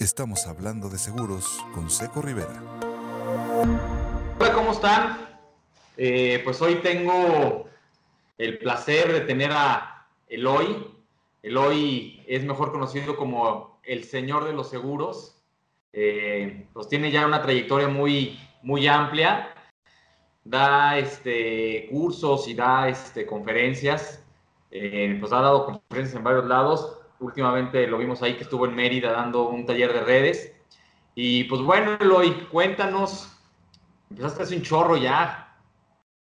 Estamos hablando de seguros con Seco Rivera. Hola, ¿cómo están? Eh, pues hoy tengo el placer de tener a Eloy. Eloy es mejor conocido como el señor de los seguros. Eh, pues tiene ya una trayectoria muy, muy amplia. Da este, cursos y da este, conferencias. Eh, pues ha dado conferencias en varios lados últimamente lo vimos ahí que estuvo en Mérida dando un taller de redes. Y pues bueno, Eloy, cuéntanos, empezaste hace un chorro ya.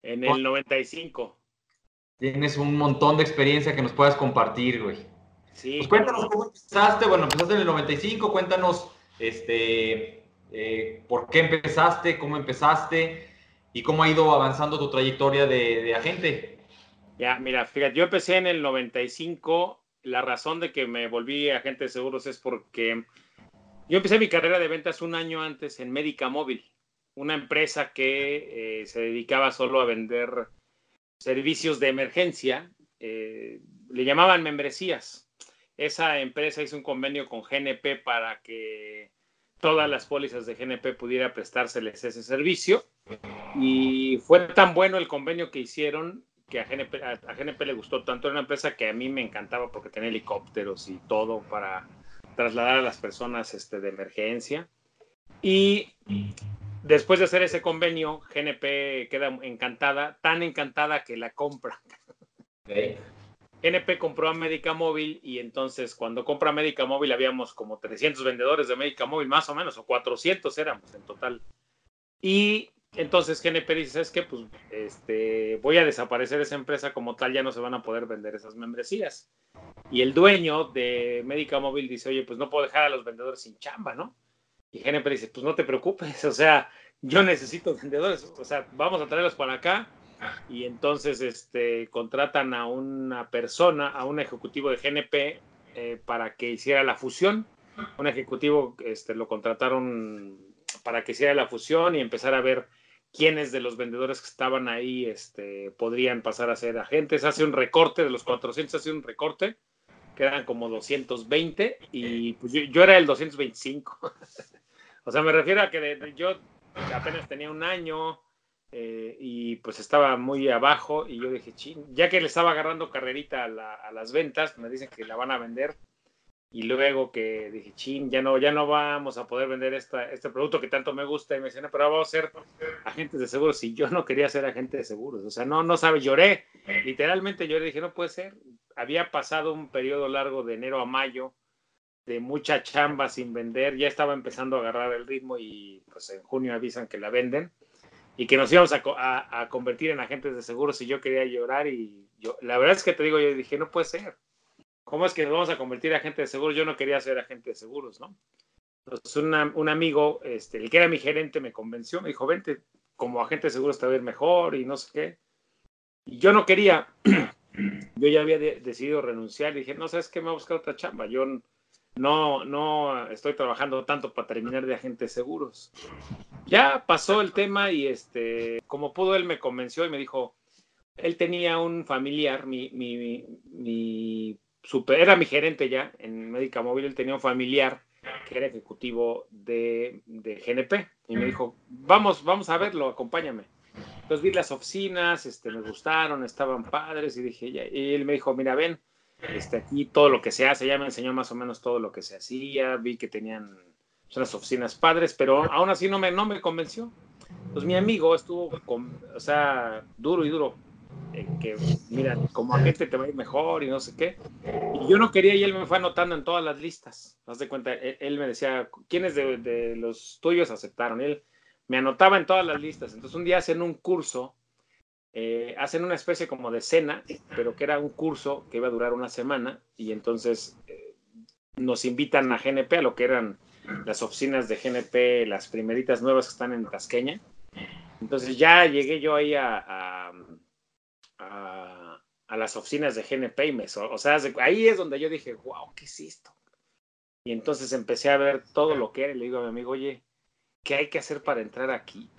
En el 95. Tienes un montón de experiencia que nos puedas compartir, güey. Sí. Pues cuéntanos cómo empezaste, bueno, empezaste en el 95, cuéntanos, este, eh, por qué empezaste, cómo empezaste y cómo ha ido avanzando tu trayectoria de, de agente. Ya, mira, fíjate, yo empecé en el 95 la razón de que me volví agente de seguros es porque yo empecé mi carrera de ventas un año antes en Médica Móvil, una empresa que eh, se dedicaba solo a vender servicios de emergencia, eh, le llamaban membresías. Esa empresa hizo un convenio con GNP para que todas las pólizas de GNP pudiera prestárseles ese servicio. Y fue tan bueno el convenio que hicieron que a GNP, le gustó tanto. Era una empresa que a mí me encantaba porque tenía helicópteros y todo para trasladar a las personas este, de emergencia. Y después de hacer ese convenio, GNP queda encantada, tan encantada que la compra. GNP compró a Médica Móvil y entonces cuando compra Médica Móvil habíamos como 300 vendedores de Médica Móvil, más o menos, o 400 éramos en total. Y entonces GNP dice, es que pues este, voy a desaparecer esa empresa como tal, ya no se van a poder vender esas membresías. Y el dueño de Médica Móvil dice, oye, pues no puedo dejar a los vendedores sin chamba, ¿no? Y GNP dice, pues no te preocupes, o sea, yo necesito vendedores, o sea, vamos a traerlos para acá. Y entonces este, contratan a una persona, a un ejecutivo de GNP eh, para que hiciera la fusión. Un ejecutivo este, lo contrataron para que hiciera la fusión y empezar a ver quiénes de los vendedores que estaban ahí este, podrían pasar a ser agentes. Hace un recorte de los 400, hace un recorte, que eran como 220 y pues yo, era el 225. o sea, me refiero a que yo apenas tenía un año eh, y pues estaba muy abajo y yo dije, ching, ya que le estaba agarrando carrerita a las ventas, me dicen que la van a vender y luego que dije, chin, ya no, ya no vamos a poder vender esta, este producto que tanto me gusta, y me decían, pero vamos a ser agentes de seguros, y yo no quería ser agente de seguros, o sea, no, no sabe, lloré, literalmente lloré, dije, no puede ser, había pasado un periodo largo de enero a mayo, de mucha chamba sin vender, ya estaba empezando a agarrar el ritmo y pues en junio avisan que la venden y que nos íbamos a, a, convertir en agentes de seguros y yo quería llorar y yo, la verdad es que te digo, yo dije, no puede ser ¿cómo es que nos vamos a convertir a agente de seguros? Yo no quería ser agente de seguros, ¿no? Entonces un amigo, este, el que era mi gerente, me convenció, me dijo, vente, como agente de seguros te va a ir mejor y no sé qué. Y yo no quería, yo ya había decidido renunciar y dije, no, ¿sabes qué? Me voy a buscar otra chamba. Yo no, no estoy trabajando tanto para terminar de agente de seguros. Ya pasó el tema y este, como pudo, él me convenció y me dijo, él tenía un familiar, mi, mi, mi super, era mi gerente ya en Médica Móvil, él tenía un familiar que era ejecutivo de, de, GNP y me dijo, vamos, vamos a verlo, acompáñame. Entonces vi las oficinas, este, me gustaron, estaban padres y dije, ya, y él me dijo, mira, ven, este, aquí todo lo que se hace, ya me enseñó más o menos todo lo que se hacía, vi que tenían unas oficinas padres, pero aún así no me, no me convenció. Entonces mi amigo estuvo, con, o sea, duro y duro, que, mira, como agente te va a ir mejor y no sé qué. Y yo no quería y él me fue anotando en todas las listas. Haz de cuenta, él, me decía, ¿quiénes de, los tuyos aceptaron? él me anotaba en todas las listas. Entonces un día hacen un curso, eh, hacen una especie como de cena, pero que era un curso que iba a durar una semana y entonces eh, nos invitan a GNP, a lo que eran las oficinas de GNP, las primeritas nuevas que están en Tasqueña. Entonces ya llegué yo ahí a a, las oficinas de GNP y me, o sea, ahí es donde yo dije, wow, ¿qué es esto? Y entonces empecé a ver todo lo que era y le digo a mi amigo, oye, ¿qué hay que hacer para entrar aquí?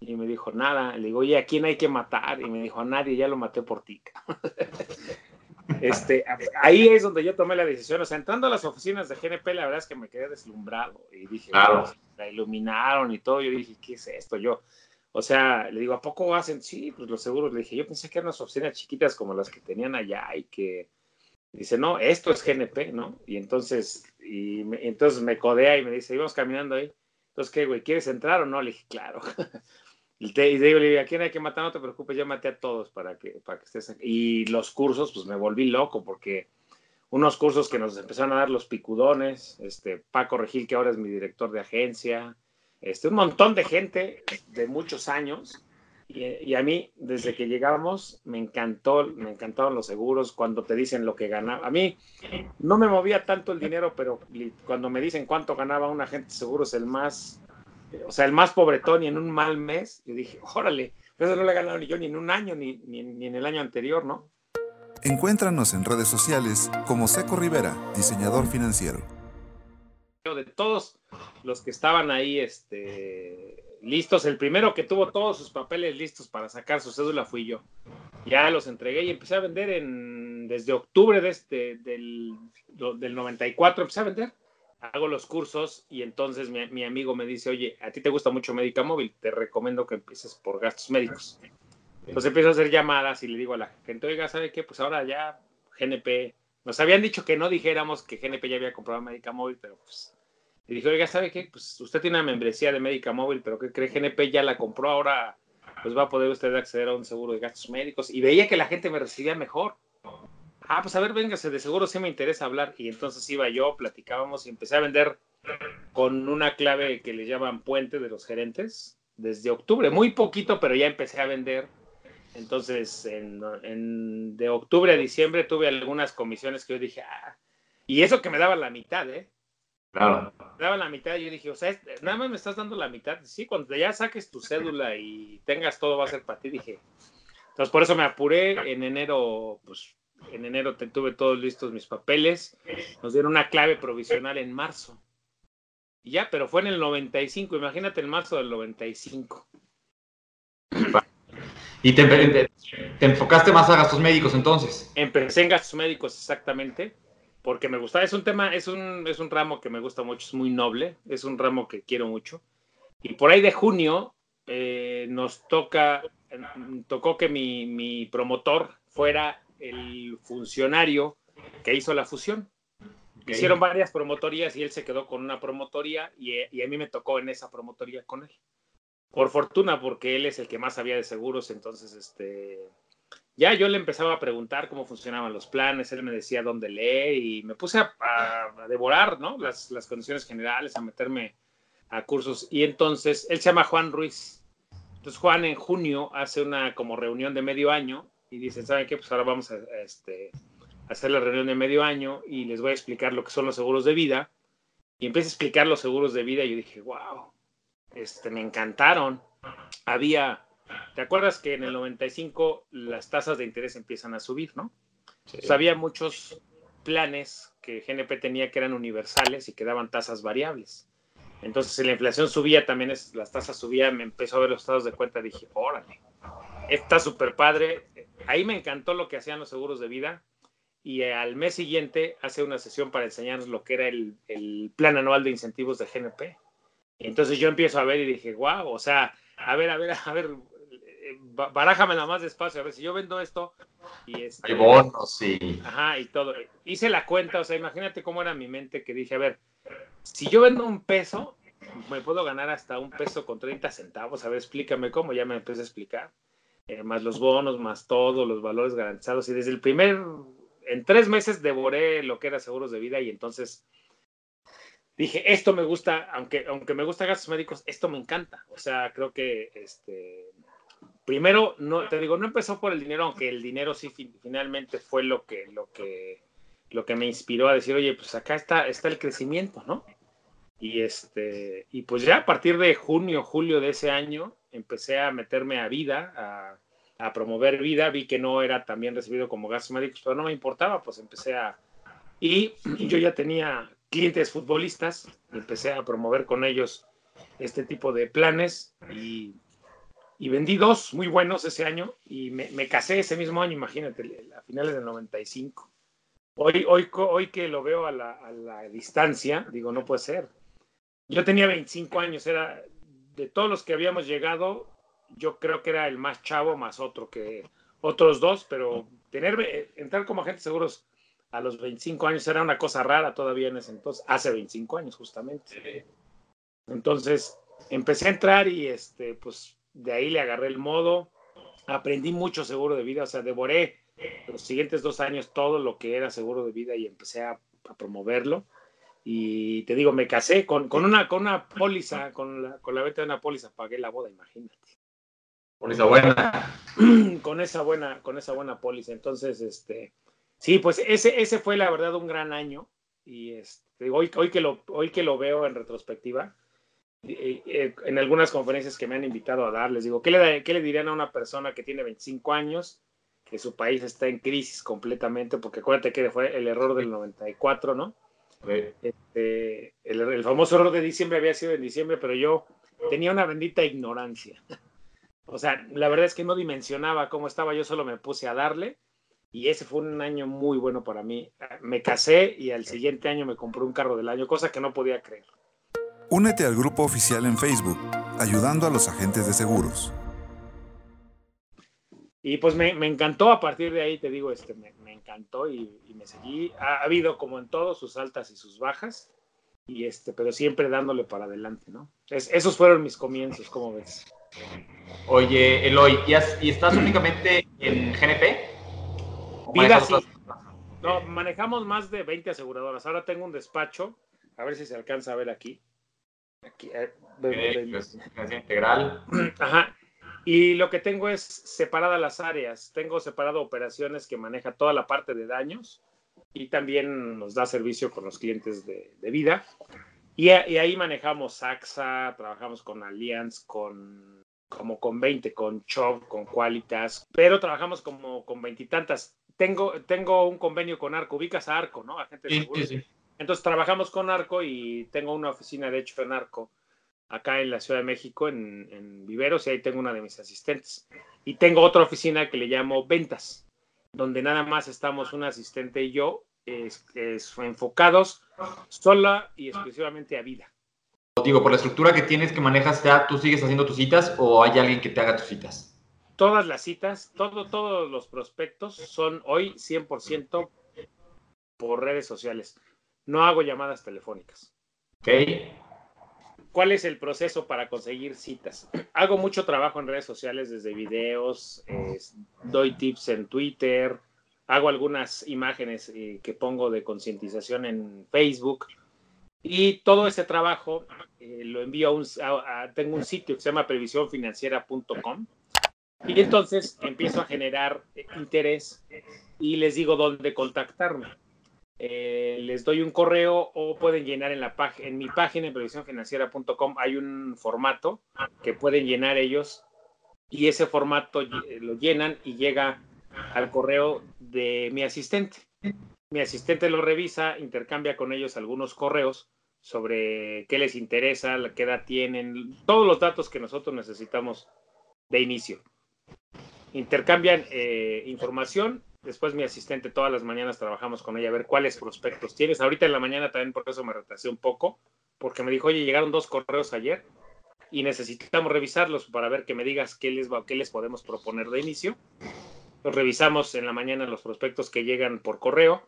Y me dijo, nada. Le digo, oye, ¿a quién hay que matar? Y me dijo, a nadie, ya lo maté por ti. Este, ahí es donde yo tomé la decisión. O sea, entrando a las oficinas de GNP, la verdad es que me quedé deslumbrado. Y dije, claro. la iluminaron y todo. Yo dije, ¿qué es esto? Yo, o sea, le digo, ¿a poco hacen? Sí, pues los seguros. Le dije, yo pensé que eran unas oficinas chiquitas como las que tenían allá y que. Dice, no, esto es GNP, ¿no? Y entonces, y entonces me codea y me dice, íbamos caminando ahí. Entonces, ¿qué, güey? ¿Quieres entrar o no? Le dije, claro. Y, te, y digo, ¿a quién hay que matar? No te preocupes, yo maté a todos para que, para que estés aquí. Y los cursos, pues me volví loco porque unos cursos que nos empezaron a dar los picudones, este, Paco Regil, que ahora es mi director de agencia, este, un montón de gente de muchos años. Y, y, a mí, desde que llegamos, me encantó, me encantaron los seguros, cuando te dicen lo que ganaba. A mí no me movía tanto el dinero, pero cuando me dicen cuánto ganaba un agente de seguros, el más o sea, el más pobretón y en un mal mes, yo dije, órale, eso no le he ganado ni yo ni en un año, ni, ni, ni en el año anterior, ¿no? Encuéntranos en redes sociales como Seco Rivera, diseñador financiero. De todos los que estaban ahí este, listos, el primero que tuvo todos sus papeles listos para sacar su cédula fui yo. Ya los entregué y empecé a vender en, desde octubre de este, del, del 94, empecé a vender hago los cursos y entonces mi, amigo me dice, oye, a ti te gusta mucho Médica Móvil, te recomiendo que empieces por gastos médicos. Entonces empiezo a hacer llamadas y le digo a la gente, oiga, ¿sabe qué? Pues ahora ya GNP, nos habían dicho que no dijéramos que GNP ya había comprado Médica Móvil, pero pues... Y dije, oiga, ¿sabe qué? Pues usted tiene una membresía de Médica Móvil, pero ¿qué cree? GNP ya la compró, ahora pues va a poder usted acceder a un seguro de gastos médicos. Y veía que la gente me recibía mejor ah, pues a ver, véngase, de seguro sí me interesa hablar. Y entonces iba yo, platicábamos y empecé a vender con una clave que le llaman puente de los gerentes desde octubre, muy poquito, pero ya empecé a vender. Entonces, en, de octubre a diciembre tuve algunas comisiones que yo dije, ah, y eso que me daba la mitad, ¿eh? Claro. Me daba la mitad y yo dije, o sea, nada más me estás dando la mitad. Sí, cuando ya saques tu cédula y tengas todo va a ser para ti, dije. Entonces, por eso me apuré en enero, pues en enero te, tuve todos listos mis papeles. Nos dieron una clave provisional en marzo. Y ya, pero fue en el 95. Imagínate el marzo del 95. ¿Y te, enfocaste más a gastos médicos entonces? Empecé en gastos médicos exactamente, porque me gustaba. Es un tema, es un, es un ramo que me gusta mucho, es muy noble, es un ramo que quiero mucho. Y por ahí de junio eh, nos toca, tocó que mi, mi promotor fuera el funcionario que hizo la fusión. Hicieron varias promotorías y él se quedó con una promotoría y, a mí me tocó en esa promotoría con él. Por fortuna, porque él es el que más sabía de seguros, entonces este, ya yo le empezaba a preguntar cómo funcionaban los planes, él me decía dónde leer y me puse a, devorar ¿no? las, las, condiciones generales, a meterme a cursos. Y entonces, él se llama Juan Ruiz. Entonces Juan en junio hace una como reunión de medio año y dicen, ¿saben qué? Pues ahora vamos a, este, hacer la reunión de medio año y les voy a explicar lo que son los seguros de vida. Y empecé a explicar los seguros de vida y yo dije, wow, este, me encantaron. Había, ¿te acuerdas que en el 95 las tasas de interés empiezan a subir, no? había muchos planes que GNP tenía que eran universales y que daban tasas variables. Entonces, si la inflación subía, también es, las tasas subían, me empezó a ver los estados de cuenta, dije, órale, está súper padre. Ahí me encantó lo que hacían los seguros de vida y al mes siguiente hace una sesión para enseñarnos lo que era el, plan anual de incentivos de GNP. Entonces yo empiezo a ver y dije, wow, o sea, a ver, a ver, a ver, barájame nada más despacio, a ver si yo vendo esto y este, Hay bonos, sí. Ajá, y todo. Hice la cuenta, o sea, imagínate cómo era mi mente que dije, a ver, si yo vendo un peso, me puedo ganar hasta un peso con 30 centavos, a ver, explícame cómo, ya me empecé a explicar. Eh, más los bonos, más todo, los valores garantizados. Y desde el primer, en tres meses devoré lo que era seguros de vida y entonces dije, esto me gusta, aunque, aunque me gusta gastos médicos, esto me encanta. O sea, creo que este, primero, no, te digo, no empezó por el dinero, aunque el dinero sí finalmente fue lo que, lo que, lo que me inspiró a decir, oye, pues acá está, está el crecimiento, ¿no? Y este, y pues ya a partir de junio, julio de ese año, empecé a meterme a vida, a, promover vida, vi que no era también recibido como gastos médicos, pero no me importaba, pues empecé a... Y yo ya tenía clientes futbolistas, empecé a promover con ellos este tipo de planes y y vendí dos muy buenos ese año y me, me casé ese mismo año, imagínate, a finales del 95. Hoy, hoy, hoy que lo veo a la, a la distancia, digo, no puede ser. Yo tenía 25 años, era de todos los que habíamos llegado, yo creo que era el más chavo más otro que otros dos, pero tener entrar como agente seguros a los 25 años era una cosa rara todavía en ese entonces, hace 25 años justamente. Entonces empecé a entrar y este, pues de ahí le agarré el modo, aprendí mucho seguro de vida, o sea, devoré los siguientes dos años todo lo que era seguro de vida y empecé a, a promoverlo. Y te digo, me casé con, con, una, con una póliza, con la, con la venta de una póliza, pagué la boda, imagínate. Póliza buena. con esa buena, con esa buena póliza. Entonces, este, sí, pues ese, ese fue la verdad un gran año. Y este, hoy, hoy, que lo, hoy que lo veo en retrospectiva, en algunas conferencias que me han invitado a dar, les digo, ¿qué le, ¿qué le dirían a una persona que tiene 25 años, que su país está en crisis completamente? Porque acuérdate que fue el error del 94, ¿no? Este, el, el, famoso error de diciembre había sido en diciembre, pero yo tenía una bendita ignorancia. O sea, la verdad es que no dimensionaba cómo estaba, yo solo me puse a darle y ese fue un año muy bueno para mí. Me casé y al siguiente año me compré un carro del año, cosa que no podía creer. Únete al grupo oficial en Facebook, ayudando a los agentes de seguros. Y pues me, me encantó a partir de ahí, te digo, este, me, me encantó y, y, me seguí. Ha, ha, habido como en todo sus altas y sus bajas, y este, pero siempre dándole para adelante, ¿no? Es, esos fueron mis comienzos, ¿cómo ves? Oye, Eloy, ¿y, has, ¿y estás únicamente en GNP? Vida sí. No, manejamos más de 20 aseguradoras. Ahora tengo un despacho, a ver si se alcanza a ver aquí. Aquí, eh, integral. Ajá. Y lo que tengo es separadas las áreas. Tengo separado operaciones que maneja toda la parte de daños y también nos da servicio con los clientes de, de vida. Y, y, ahí manejamos AXA, trabajamos con Allianz, con como con 20, con Chov, con Qualitas, pero trabajamos como con veintitantas. Tengo, tengo un convenio con Arco, ubicas a Arco, ¿no? Agente de sí, sí, sí. Entonces trabajamos con Arco y tengo una oficina, de hecho, en Arco, acá en la Ciudad de México, en, en Viveros, y ahí tengo una de mis asistentes. Y tengo otra oficina que le llamo Ventas, donde nada más estamos un asistente y yo, es, es, enfocados sola y exclusivamente a vida. Digo, por la estructura que tienes, que manejas, ya tú sigues haciendo tus citas o hay alguien que te haga tus citas? Todas las citas, todo, todos los prospectos son hoy 100% por redes sociales. No hago llamadas telefónicas. Ok. ¿Cuál es el proceso para conseguir citas? Hago mucho trabajo en redes sociales, desde videos, eh, doy tips en Twitter, hago algunas imágenes eh, que pongo de concientización en Facebook y todo ese trabajo eh, lo envío a un, a, a, tengo un sitio que se llama previsiónfinanciera.com y entonces empiezo a generar interés y les digo dónde contactarme. Eh, les doy un correo o pueden llenar en, la en mi página en previsiónfinanciera.com hay un formato que pueden llenar ellos y ese formato lo llenan y llega al correo de mi asistente. Mi asistente lo revisa, intercambia con ellos algunos correos sobre qué les interesa, qué edad tienen, todos los datos que nosotros necesitamos de inicio. Intercambian eh, información, después mi asistente todas las mañanas trabajamos con ella a ver cuáles prospectos tienes. Ahorita en la mañana también por eso me retrasé un poco, porque me dijo, oye, llegaron dos correos ayer y necesitamos revisarlos para ver que me digas qué les, qué les podemos proponer de inicio. Los revisamos en la mañana los prospectos que llegan por correo.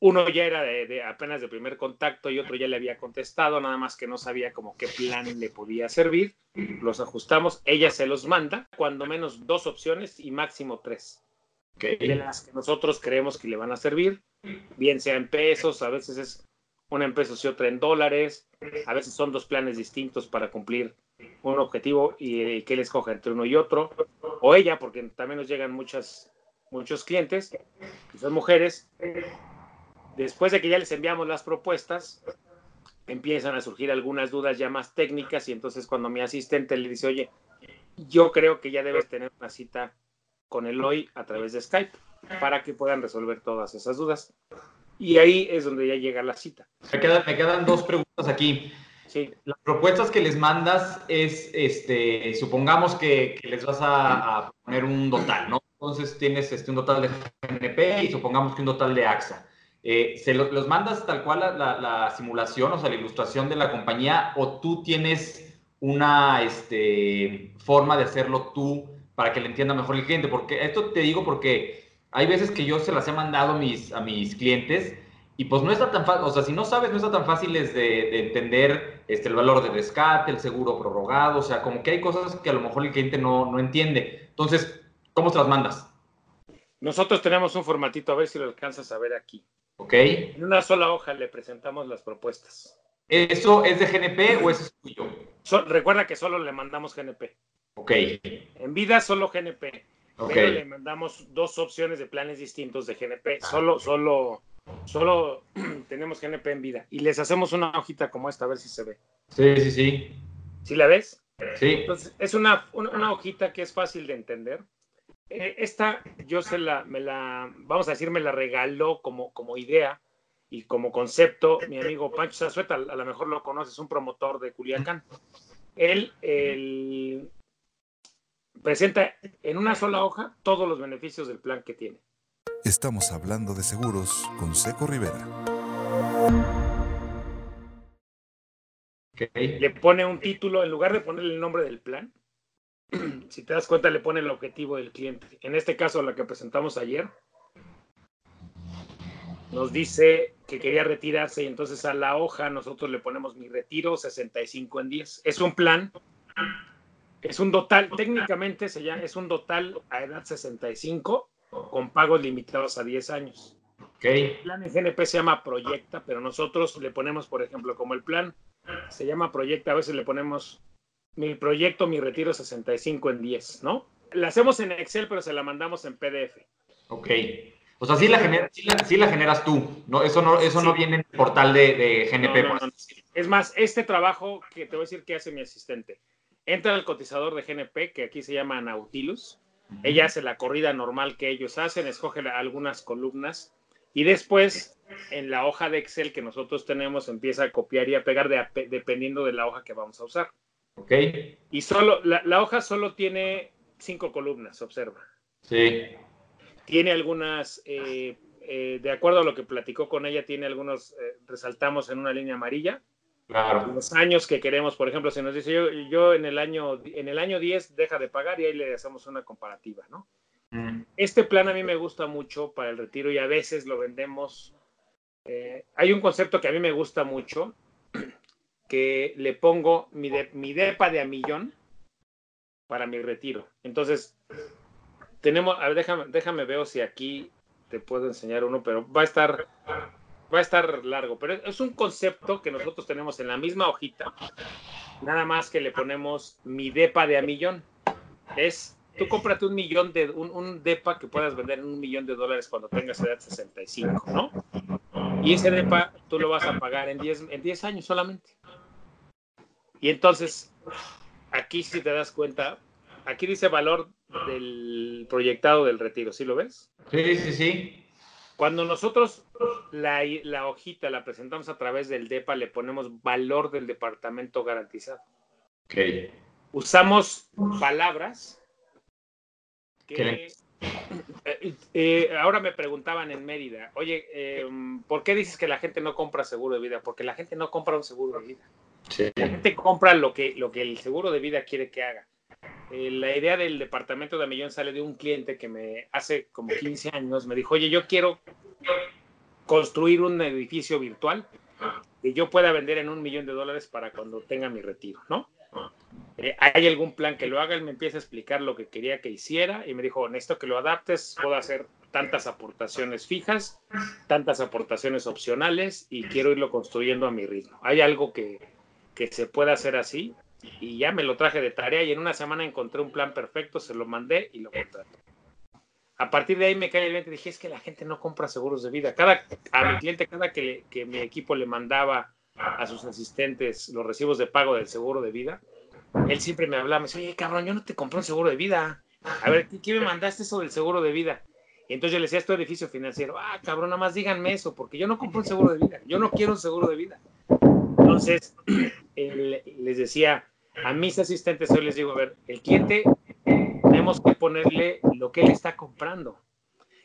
Uno ya era de, apenas de primer contacto y otro ya le había contestado, nada más que no sabía como qué plan le podía servir. Los ajustamos, ella se los manda, cuando menos dos opciones y máximo tres. De las que nosotros creemos que le van a servir, bien sea en pesos, a veces es una en pesos y otra en dólares, a veces son dos planes distintos para cumplir un objetivo y, y que él escoja entre uno y otro, o ella, porque también nos llegan muchas, muchos clientes, que son mujeres. Después de que ya les enviamos las propuestas, empiezan a surgir algunas dudas ya más técnicas y entonces cuando mi asistente le dice, oye, yo creo que ya debes tener una cita con Eloy a través de Skype para que puedan resolver todas esas dudas. Y ahí es donde ya llega la cita. Me quedan, me quedan dos preguntas aquí. Sí. Las propuestas que les mandas es, este, supongamos que, les vas a, poner un total, ¿no? Entonces tienes este, un total de GNP y supongamos que un total de AXA. Eh, ¿Se los mandas tal cual la, la, simulación, o sea, la ilustración de la compañía, o tú tienes una este, forma de hacerlo tú para que le entienda mejor el cliente? Porque esto te digo porque hay veces que yo se las he mandado a mis, a mis clientes y pues no está tan fácil, o sea, si no sabes, no está tan fácil de, entender este, el valor de rescate, el seguro prorrogado, o sea, como que hay cosas que a lo mejor el cliente no, no entiende. Entonces, ¿cómo se las mandas? Nosotros tenemos un formatito, a ver si lo alcanzas a ver aquí. Ok. En una sola hoja le presentamos las propuestas. ¿Eso es de GNP o es tuyo? recuerda que solo le mandamos GNP. Ok. En vida solo GNP. Pero le mandamos dos opciones de planes distintos de GNP. Ah, solo, solo, solo tenemos GNP en vida. Y les hacemos una hojita como esta, a ver si se ve. Sí, sí, sí. ¿Sí la ves? Sí. Entonces, es una, una, hojita que es fácil de entender. Eh, esta yo se la, me la, vamos a decir, me la regaló como, como idea y como concepto mi amigo Pancho Zazueta, a lo mejor lo conoces, un promotor de Culiacán. Él, él presenta en una sola hoja todos los beneficios del plan que tiene. Estamos hablando de seguros con Seco Rivera. Le pone un título, en lugar de ponerle el nombre del plan, si te das cuenta, le pone el objetivo del cliente. En este caso, la que presentamos ayer, nos dice que quería retirarse y entonces a la hoja nosotros le ponemos mi retiro 65 en 10. Es un plan, es un total, técnicamente se llama, es un total a edad 65 con pagos limitados a 10 años. Okay. El plan en GNP se llama Proyecta, pero nosotros le ponemos, por ejemplo, como el plan se llama Proyecta, a veces le ponemos mi proyecto, mi retiro 65 en 10, ¿no? La hacemos en Excel, pero se la mandamos en PDF. Ok. O sea, sí la, la, generas tú, ¿no? Eso no, eso no viene en el portal de, GNP. es más, este trabajo que te voy a decir que hace mi asistente. Entra al cotizador de GNP, que aquí se llama Nautilus. Ella hace la corrida normal que ellos hacen, escoge algunas columnas y después en la hoja de Excel que nosotros tenemos empieza a copiar y a pegar dependiendo de la hoja que vamos a usar. Ok. Y solo, la, hoja solo tiene cinco columnas, observa. Sí. Tiene algunas, eh, eh, de acuerdo a lo que platicó con ella, tiene algunos, eh, resaltamos en una línea amarilla. Claro. Los años que queremos, por ejemplo, si nos dice yo, yo en el año en el año 10 deja de pagar y ahí le hacemos una comparativa, ¿no? Mm. Este plan a mí me gusta mucho para el retiro y a veces lo vendemos. hay un concepto que a mí me gusta mucho que le pongo mi, mi DEPA de a millón para mi retiro. Entonces, tenemos, a ver, déjame, déjame ver si aquí te puedo enseñar uno, pero va a estar, va a estar largo. Pero es un concepto que nosotros tenemos en la misma hojita, nada más que le ponemos mi DEPA de a millón. Es, tú cómprate un millón de, un, un DEPA que puedas vender en un millón de dólares cuando tengas edad 65, ¿no? Y ese DEPA tú lo vas a pagar en 10, en 10 años solamente. Y entonces, aquí si te das cuenta, aquí dice valor del proyectado del retiro, ¿sí lo ves? Sí, sí, sí. Cuando nosotros la, la hojita la presentamos a través del DEPA, le ponemos valor del departamento garantizado. Ok. Usamos palabras que... Eh, eh, ahora me preguntaban en Mérida, oye, em, ¿por qué dices que la gente no compra seguro de vida? Porque la gente no compra un seguro de vida. La gente compra lo que, lo que el seguro de vida quiere que haga. Eh, la idea del departamento de Millón sale de un cliente que me hace como 15 años me dijo, oye, yo quiero construir un edificio virtual que yo pueda vender en un millón de dólares para cuando tenga mi retiro, ¿no? Eh, ¿Hay algún plan que lo haga? Él me empieza a explicar lo que quería que hiciera y me dijo, honesto que lo adaptes, puedo hacer tantas aportaciones fijas, tantas aportaciones opcionales y quiero irlo construyendo a mi ritmo. ¿Hay algo que, que se pueda hacer así? Y ya me lo traje de tarea y en una semana encontré un plan perfecto, se lo mandé y lo contraté. A partir de ahí me cae el 20 y dije, es que la gente no compra seguros de vida. Cada, a mi cliente, cada que, que mi equipo le mandaba a sus asistentes los recibos de pago del seguro de vida, él siempre me hablaba, me decía, oye, cabrón, yo no te compré un seguro de vida. A ver, ¿qué, me mandaste eso del seguro de vida? Y entonces yo le decía, esto edificio financiero. Ah, cabrón, nada más díganme eso, porque yo no compré un seguro de vida. Yo no quiero un seguro de vida. Entonces, les decía a mis asistentes, hoy les digo, a ver, el cliente tenemos que ponerle lo que él está comprando.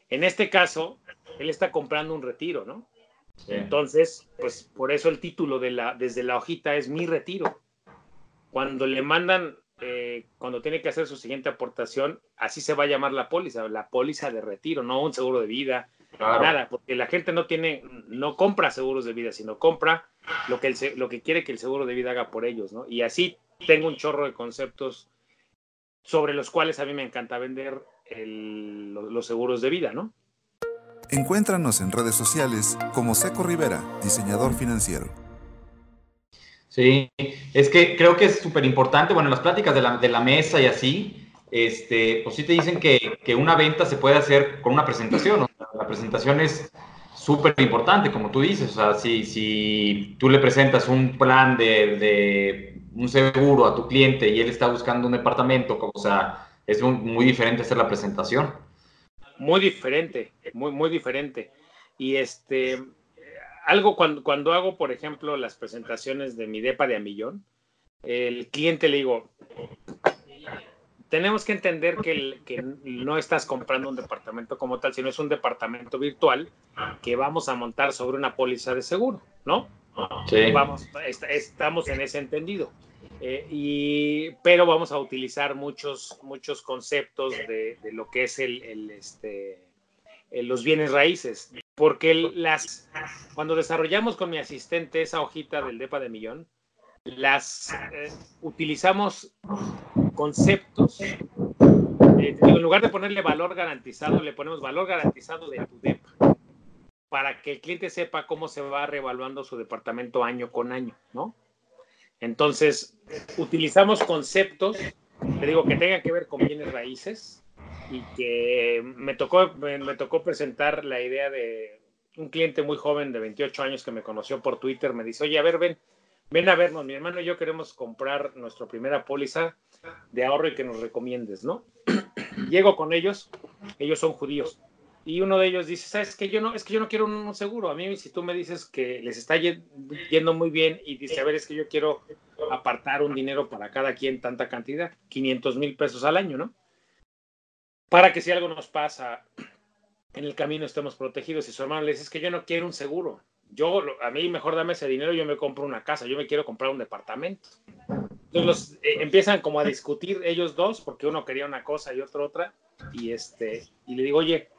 En este caso, él está comprando un retiro, ¿no? Entonces, pues por eso el título de la, desde la hojita es mi retiro. Cuando le mandan, eh, cuando tiene que hacer su siguiente aportación, así se va a llamar la póliza, la póliza de retiro, no un seguro de vida, nada, porque la gente no tiene, no compra seguros de vida, sino compra lo que, el, lo que quiere que el seguro de vida haga por ellos, ¿no? Y así tengo un chorro de conceptos sobre los cuales a mí me encanta vender los seguros de vida, ¿no? Encuéntranos en redes sociales como Seco Rivera, diseñador financiero. Sí, es que creo que es súper importante, bueno, en las pláticas de la, de la, mesa y así, este, pues sí te dicen que, que, una venta se puede hacer con una presentación, la presentación es súper importante, como tú dices, o sea, si, si tú le presentas un plan de, de, un seguro a tu cliente y él está buscando un departamento, o sea, es muy diferente hacer la presentación. Muy diferente, muy, muy diferente. Y este, algo cuando, cuando hago, por ejemplo, las presentaciones de mi DEPA de a millón, el cliente le digo, tenemos que entender que, que, no estás comprando un departamento como tal, sino es un departamento virtual que vamos a montar sobre una póliza de seguro, ¿no? Vamos, estamos en ese entendido. Eh, y, pero vamos a utilizar muchos, muchos conceptos de, lo que es el, el este, los bienes raíces. Porque las, cuando desarrollamos con mi asistente esa hojita del DEPA de millón, las eh, utilizamos conceptos. Eh, en lugar de ponerle valor garantizado, le ponemos valor garantizado de tu DEPA para que el cliente sepa cómo se va revaluando su departamento año con año, ¿no? Entonces, utilizamos conceptos, te digo, que tengan que ver con bienes raíces y que me tocó, me, tocó presentar la idea de un cliente muy joven de 28 años que me conoció por Twitter, me dice, oye, a ver, ven, ven a vernos, mi hermano y yo queremos comprar nuestra primera póliza de ahorro y que nos recomiendes, ¿no? Llego con ellos, ellos son judíos y uno de ellos dice, sabes que yo no, es que yo no quiero un seguro. A mí si tú me dices que les está yendo muy bien y dice, a ver, es que yo quiero apartar un dinero para cada quien tanta cantidad, 500 mil pesos al año, ¿no? Para que si algo nos pasa en el camino estemos protegidos. Y su hermano le dice, es que yo no quiero un seguro. Yo, a mí mejor dame ese dinero, yo me compro una casa, yo me quiero comprar un departamento. Entonces los, eh, empiezan como a discutir ellos dos, porque uno quería una cosa y otro otra, y este, y le digo, oye,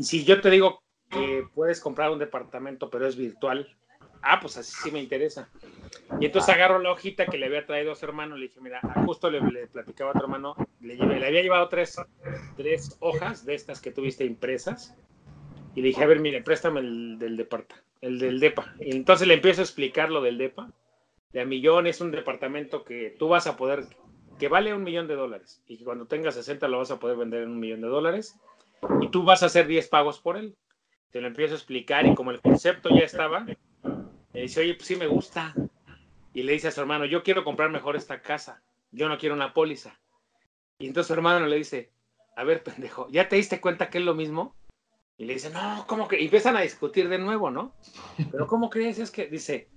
si yo te digo que puedes comprar un departamento, pero es virtual, ah, pues así sí me interesa. Y entonces agarro la hojita que le había traído a su hermano, le dije, mira, justo le, platicaba a tu hermano, le, le había llevado tres, tres hojas de estas que tuviste impresas, y le dije, a ver, mire, préstame el del departa, el del DEPA. Y entonces le empiezo a explicar lo del DEPA. De a millón es un departamento que tú vas a poder, que vale un millón de dólares, y que cuando tengas 60 lo vas a poder vender en un millón de dólares y tú vas a hacer 10 pagos por él. Te lo empiezo a explicar y como el concepto ya estaba, le dice, oye, pues sí me gusta. Y le dice a su hermano, yo quiero comprar mejor esta casa, yo no quiero una póliza. Y entonces su hermano le dice, a ver, pendejo, ¿ya te diste cuenta que es lo mismo? Y le dice, no, ¿cómo que? Y empiezan a discutir de nuevo, ¿no? Pero ¿cómo crees? Es que, dice,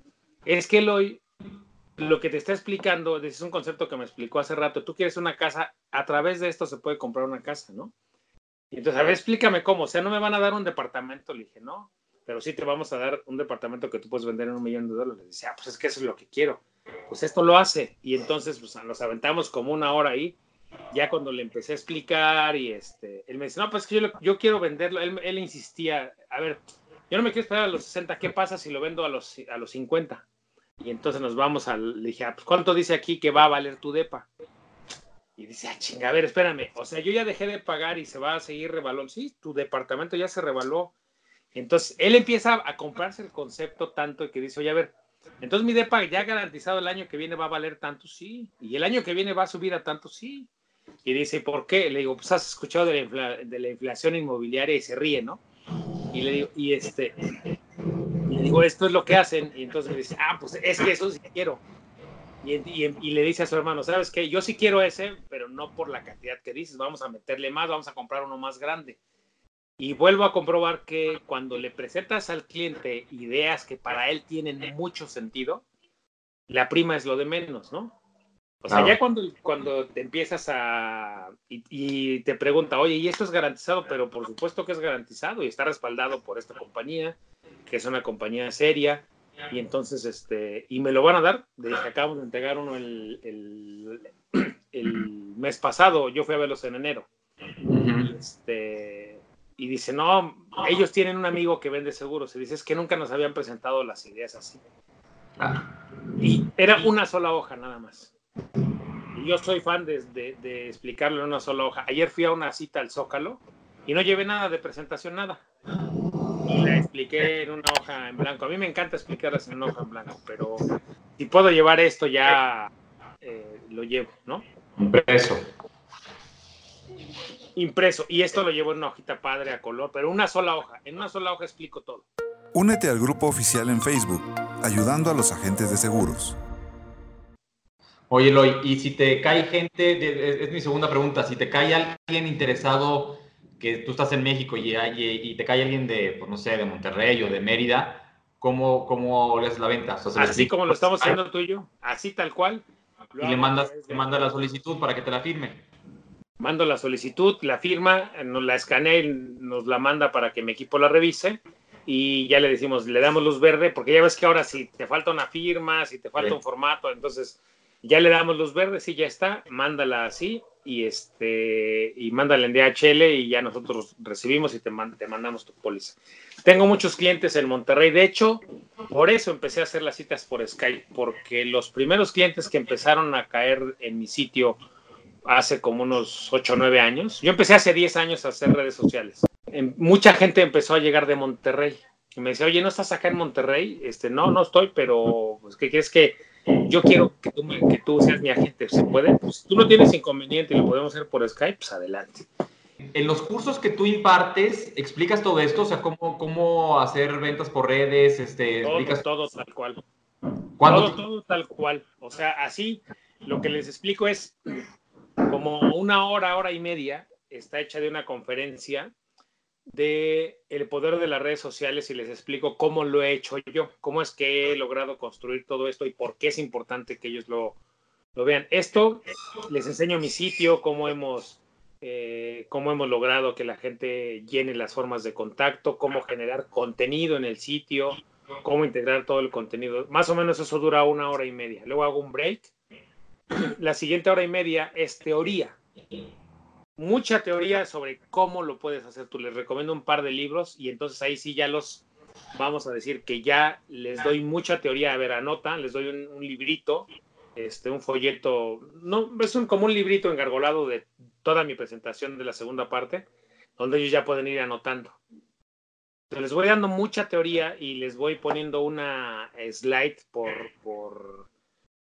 es que hoy lo que te está explicando, es un concepto que me explicó hace rato, tú quieres una casa, a través de esto se puede comprar una casa, ¿no? Y entonces, a ver, explícame cómo. O sea, no me van a dar un departamento. Le dije, no, pero sí te vamos a dar un departamento que tú puedes vender en un millón de dólares. Le dice, ah, pues es que eso es lo que quiero. Pues esto lo hace. Y entonces, pues nos aventamos como una hora ahí. Ya cuando le empecé a explicar y este, él me dice, no, pues que yo, quiero venderlo. Él, él, insistía, a ver, yo no me quiero esperar a los 60, ¿qué pasa si lo vendo a los, a los 50? Y entonces nos vamos al, le dije, ah, pues ¿cuánto dice aquí que va a valer tu depa? Y dice, ah, chinga, a ver, espérame. O sea, yo ya dejé de pagar y se va a seguir revalando. Sí, tu departamento ya se revaló. Entonces, él empieza a comprarse el concepto tanto que dice, oye, a ver, entonces mi depa ya garantizado el año que viene va a valer tanto, sí. Y el año que viene va a subir a tanto, sí. Y dice, ¿por qué? Le digo, pues has escuchado de la, inflación inmobiliaria y se ríe, ¿no? Y le digo, y este, y le digo, esto es lo que hacen. Y entonces me dice, ah, pues es que eso sí quiero. Y, le dice a su hermano, ¿sabes qué? Yo sí quiero ese, pero no por la cantidad que dices, vamos a meterle más, vamos a comprar uno más grande. Y vuelvo a comprobar que cuando le presentas al cliente ideas que para él tienen mucho sentido, la prima es lo de menos, ¿no? O sea, ya cuando, cuando te empiezas a... Y, te pregunta, oye, ¿y esto es garantizado? Pero por supuesto que es garantizado y está respaldado por esta compañía, que es una compañía seria. Y entonces, este, y me lo van a dar, desde que acabamos de entregar uno el, el, mes pasado, yo fui a verlos en enero. y, este, y dice, no, ellos tienen un amigo que vende seguros. Y dice, es que nunca nos habían presentado las ideas así. Ah. Y era una sola hoja nada más. Y yo soy fan de, de, explicarlo en una sola hoja. Ayer fui a una cita al Zócalo y no llevé nada de presentación, nada. Expliqué en una hoja en blanco. A mí me encanta explicarlas en una hoja en blanco, pero si puedo llevar esto ya eh, lo llevo, ¿no? Impreso. Impreso. Y esto lo llevo en una hojita padre a color, pero una sola hoja. En una sola hoja explico todo. Únete al grupo oficial en Facebook, ayudando a los agentes de seguros. Oye, Eloy, y si te cae gente, es, mi segunda pregunta, si te cae alguien interesado, que tú estás en México y, y, te cae alguien de, pues no sé, de Monterrey o de Mérida, ¿cómo, cómo le haces la venta? así como lo estamos haciendo tú y yo, así tal cual. Y le mandas, le manda la solicitud para que te la firme. Mando la solicitud, la firma, nos la escanea y nos la manda para que mi equipo la revise y ya le decimos, le damos luz verde, porque ya ves que ahora si te falta una firma, si te falta un formato, entonces ya le damos luz verdes y ya está, mándala así y este y mándala en DHL y ya nosotros recibimos y te, te mandamos tu póliza. Tengo muchos clientes en Monterrey, de hecho, por eso empecé a hacer las citas por Skype, porque los primeros clientes que empezaron a caer en mi sitio hace como unos 8 o 9 años, yo empecé hace 10 años a hacer redes sociales. Mucha gente empezó a llegar de Monterrey y me decía, oye, ¿no estás acá en Monterrey? Este, no, no estoy, pero pues, ¿qué quieres que yo quiero que tú, que tú seas mi agente. ¿Se puede? Pues si tú no tienes inconveniente y lo podemos hacer por Skype, pues adelante. En los cursos que tú impartes, ¿explicas todo esto? O sea, cómo, cómo hacer ventas por redes, este, todo, explicas... todo tal cual. Todo, todo tal cual. O sea, así lo que les explico es como una hora, hora y media, está hecha de una conferencia de el poder de las redes sociales y les explico cómo lo he hecho yo, cómo es que he logrado construir todo esto y por qué es importante que ellos lo, lo vean. Esto les enseño mi sitio, cómo hemos, eh, cómo hemos logrado que la gente llene las formas de contacto, cómo generar contenido en el sitio, cómo integrar todo el contenido. Más o menos eso dura una hora y media. Luego hago un break. La siguiente hora y media es teoría mucha teoría sobre cómo lo puedes hacer tú. Les recomiendo un par de libros y entonces ahí sí ya los vamos a decir que ya les doy mucha teoría. A ver, anota, les doy un, librito, este, un folleto, no, es un, como un librito engargolado de toda mi presentación de la segunda parte, donde ellos ya pueden ir anotando. les voy dando mucha teoría y les voy poniendo una slide por, por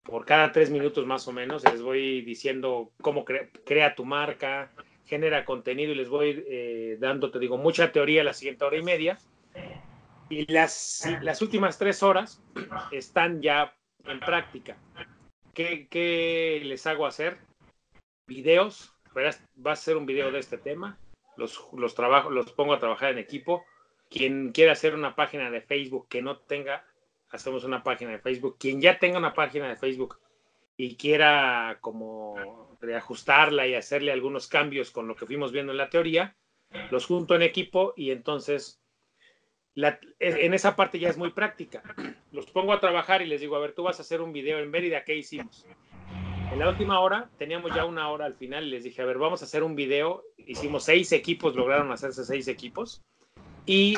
por cada tres minutos más o menos, les voy diciendo cómo crea tu marca, genera contenido y les voy eh, dando, te digo, mucha teoría la siguiente hora y media. Y las, las últimas tres horas están ya en práctica. ¿Qué, qué les hago hacer? Videos, va a ser un video de este tema, los, los, trabajo, los pongo a trabajar en equipo. Quien quiera hacer una página de Facebook que no tenga hacemos una página de Facebook. Quien ya tenga una página de Facebook y quiera como reajustarla y hacerle algunos cambios con lo que fuimos viendo en la teoría, los junto en equipo y entonces en esa parte ya es muy práctica. Los pongo a trabajar y les digo, a ver, tú vas a hacer un video en Mérida, ¿qué hicimos? En la última hora, teníamos ya una hora al final y les dije, a ver, vamos a hacer un video. Hicimos seis equipos, lograron hacerse seis equipos. Y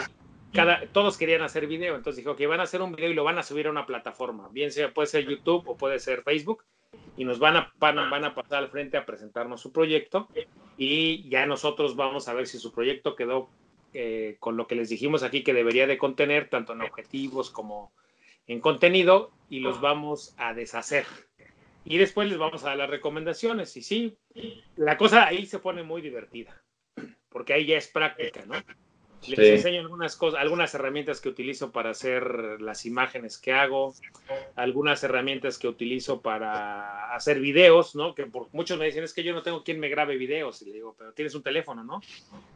todos querían hacer video, entonces dijo que van a hacer un video y lo van a subir a una plataforma, bien sea puede ser YouTube o puede ser Facebook, y nos van a, van a, pasar al frente a presentarnos su proyecto y ya nosotros vamos a ver si su proyecto quedó eh, con lo que les dijimos aquí que debería de contener, tanto en objetivos como en contenido, y los vamos a deshacer. Y después les vamos a dar las recomendaciones. Y sí, la cosa ahí se pone muy divertida, porque ahí ya es práctica, ¿no? Les enseño algunas cosas, algunas herramientas que utilizo para hacer las imágenes que hago, algunas herramientas que utilizo para hacer videos, ¿no? Que por, muchos me dicen, es que yo no tengo quien me grabe videos. Y le digo, pero tienes un teléfono, ¿no?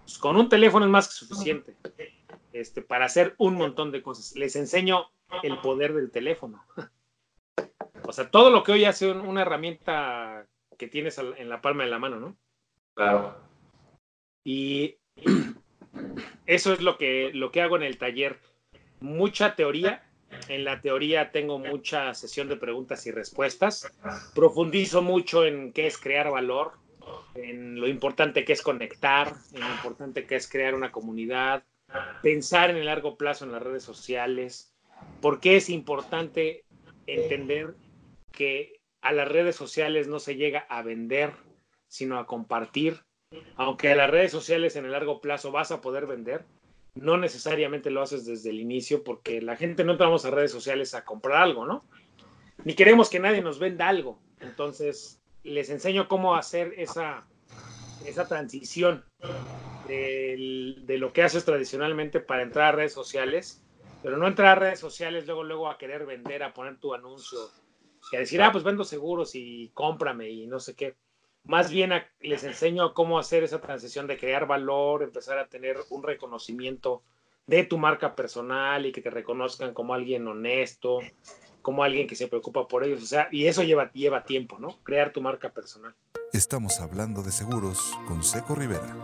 Pues con un teléfono es más que suficiente este, para hacer un montón de cosas. Les enseño el poder del teléfono. O sea, todo lo que hoy hace una herramienta que tienes en la palma de la mano, ¿no? Claro. Y eso es lo que, lo que hago en el taller. Mucha teoría. En la teoría tengo mucha sesión de preguntas y respuestas. Profundizo mucho en qué es crear valor, en lo importante que es conectar, en lo importante que es crear una comunidad, pensar en el largo plazo en las redes sociales, por qué es importante entender que a las redes sociales no se llega a vender, sino a compartir. Aunque las redes sociales en el largo plazo vas a poder vender, no necesariamente lo haces desde el inicio porque la gente no entramos a redes sociales a comprar algo, ¿no? Ni queremos que nadie nos venda algo. Entonces, les enseño cómo hacer esa, esa transición de lo que haces tradicionalmente para entrar a redes sociales, pero no entrar a redes sociales luego, luego a querer vender, a poner tu anuncio y a decir, ah, pues vendo seguros y cómprame y no sé qué. Más bien les enseño cómo hacer esa transición de crear valor, empezar a tener un reconocimiento de tu marca personal y que te reconozcan como alguien honesto, como alguien que se preocupa por ellos. O sea, y eso lleva, lleva tiempo, ¿no? Crear tu marca personal. Estamos hablando de seguros con Seco Rivera.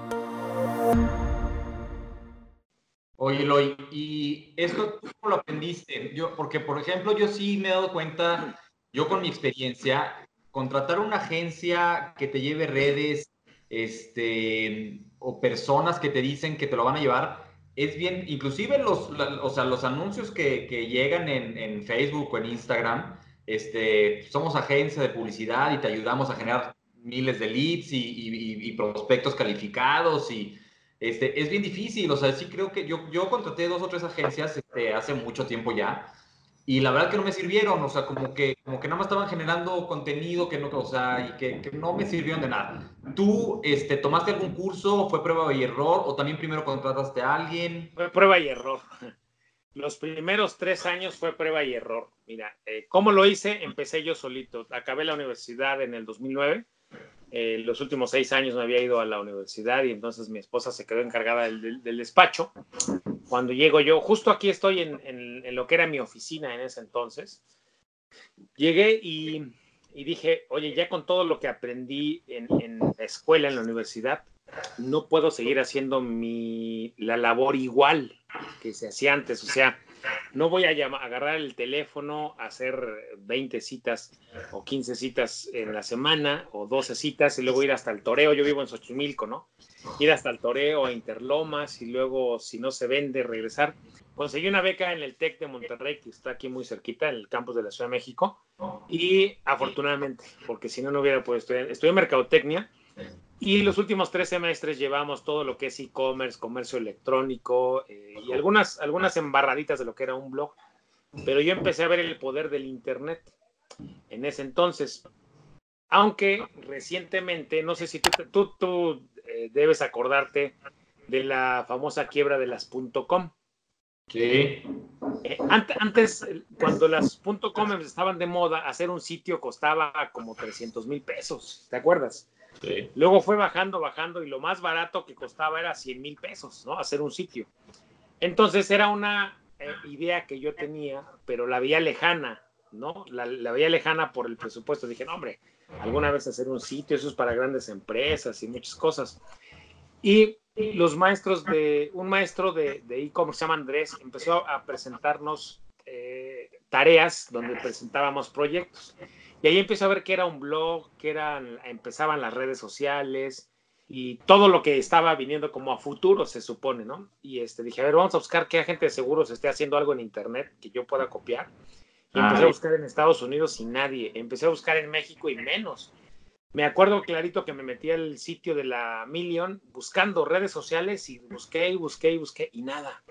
Oye, Eloy, ¿y esto cómo lo aprendiste? Yo, porque, por ejemplo, yo sí me he dado cuenta, yo con mi experiencia, contratar una agencia que te lleve redes, este, o personas que te dicen que te lo van a llevar, es bien, inclusive los, o sea, los anuncios que, que llegan en, en, Facebook o en Instagram, este, somos agencia de publicidad y te ayudamos a generar miles de leads y, y, y prospectos calificados y este, es bien difícil, o sea, sí creo que yo, yo contraté dos o tres agencias este, hace mucho tiempo ya y la verdad que no me sirvieron, o sea, como que, como que nada más estaban generando contenido que no, o sea, y que, que no me sirvieron de nada. ¿Tú este, tomaste algún curso, fue prueba y error, o también primero contrataste a alguien? Fue prueba y error. Los primeros tres años fue prueba y error. Mira, eh, ¿cómo lo hice? Empecé yo solito. Acabé la universidad en el 2009. Eh, los últimos seis años me había ido a la universidad y entonces mi esposa se quedó encargada del, despacho cuando llego yo, justo aquí estoy en, lo que era mi oficina en ese entonces, llegué y, dije, oye, ya con todo lo que aprendí en, la escuela, en la universidad, no puedo seguir haciendo mi, la labor igual que se hacía antes. O sea, no voy a agarrar el teléfono, hacer 20 citas o 15 citas en la semana o 12 citas y luego ir hasta el toreo. Yo vivo en Xochimilco, ¿no? Ir hasta el toreo a Interlomas y luego, si no se vende, regresar. Conseguí una beca en el TEC de Monterrey, que está aquí muy cerquita, en el campus de la Ciudad de México. Y afortunadamente, porque si no, no hubiera podido estudiar. Estudié mercadotecnia y los últimos tres semestres llevamos todo lo que es e-commerce, comercio electrónico eh, y algunas, algunas embarraditas de lo que era un blog. Pero yo empecé a ver el poder del Internet en ese entonces. Aunque recientemente, no sé si tú, tú, eh, debes acordarte de la famosa quiebra de las .com. Sí. Eh, antes, cuando las .com estaban de moda, hacer un sitio costaba como 300 mil pesos, ¿te acuerdas? Luego fue bajando, bajando y lo más barato que costaba era 100 mil pesos, ¿no? Hacer un sitio. Entonces era una eh, idea que yo tenía, pero la veía lejana, ¿no? La, la, veía lejana por el presupuesto. Dije, no, hombre, alguna vez hacer un sitio, eso es para grandes empresas y muchas cosas. Y los maestros de, un maestro de e-commerce, se llama Andrés, empezó a presentarnos eh, tareas donde presentábamos proyectos. Y ahí empecé a ver que era un blog, que eran, empezaban las redes sociales y todo lo que estaba viniendo como a futuro, se supone, ¿no? Y este, dije, a ver, vamos a buscar qué agente de seguros esté haciendo algo en Internet que yo pueda copiar. Y empecé a buscar en Estados Unidos y nadie. Empecé a buscar en México y menos. Me acuerdo clarito que me metí al sitio de la Million buscando redes sociales y busqué y busqué y busqué y nada.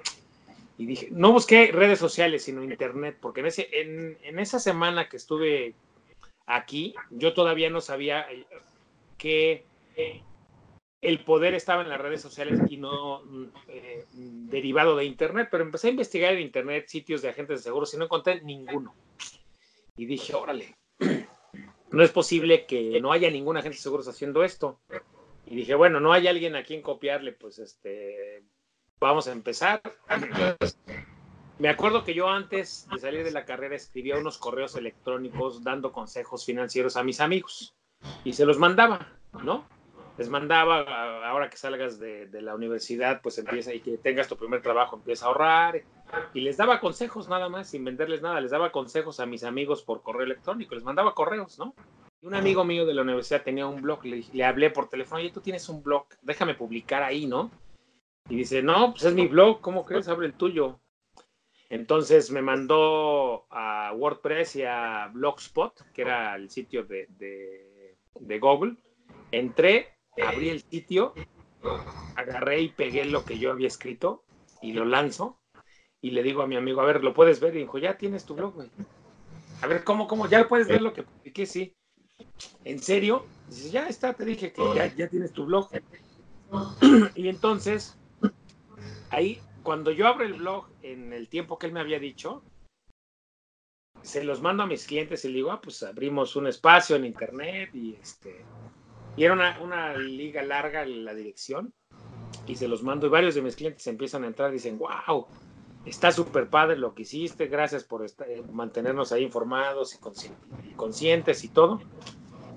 Y dije, no busqué redes sociales, sino Internet, porque en, ese, en, en esa semana que estuve Aquí yo todavía no sabía eh, que el poder estaba en las redes sociales y no eh, derivado de Internet, pero empecé a investigar en Internet sitios de agentes de seguros y no encontré ninguno. Y dije, órale, no es posible que no haya ningún agente de seguros haciendo esto. Y dije, bueno, no hay alguien a quien copiarle, pues este, vamos a empezar. Me acuerdo que yo antes de salir de la carrera escribía unos correos electrónicos dando consejos financieros a mis amigos y se los mandaba, ¿no? Les mandaba, ahora que salgas de, la universidad, pues empieza y que tengas tu primer trabajo, empieza a ahorrar. Y les daba consejos nada más, sin venderles nada. Les daba consejos a mis amigos por correo electrónico, les mandaba correos, ¿no? Y un amigo mío de la universidad tenía un blog, le, le hablé por teléfono, oye, tú tienes un blog, déjame publicar ahí, ¿no? Y dice, no, pues es mi blog, ¿cómo crees? Abre el tuyo. Entonces me mandó a WordPress y a Blogspot, que era el sitio de, de, Google. Entré, abrí el sitio, agarré y pegué lo que yo había escrito y lo lanzo. Y le digo a mi amigo, a ver, ¿lo puedes ver? Y dijo, ya tienes tu blog, güey. A ver, ¿cómo, cómo? ¿Ya puedes ver lo que publiqué? Sí. ¿En serio? Dice, ya está, te dije que ya, ya tienes tu blog. y entonces, ahí cuando yo abro el blog en el tiempo que él me había dicho, se los mando a mis clientes y le digo, ah, pues abrimos un espacio en internet y este. Y era una, liga larga la dirección y se los mando y varios de mis clientes empiezan a entrar y dicen, wow, está súper padre lo que hiciste, gracias por eh, mantenernos ahí informados y conscientes y todo.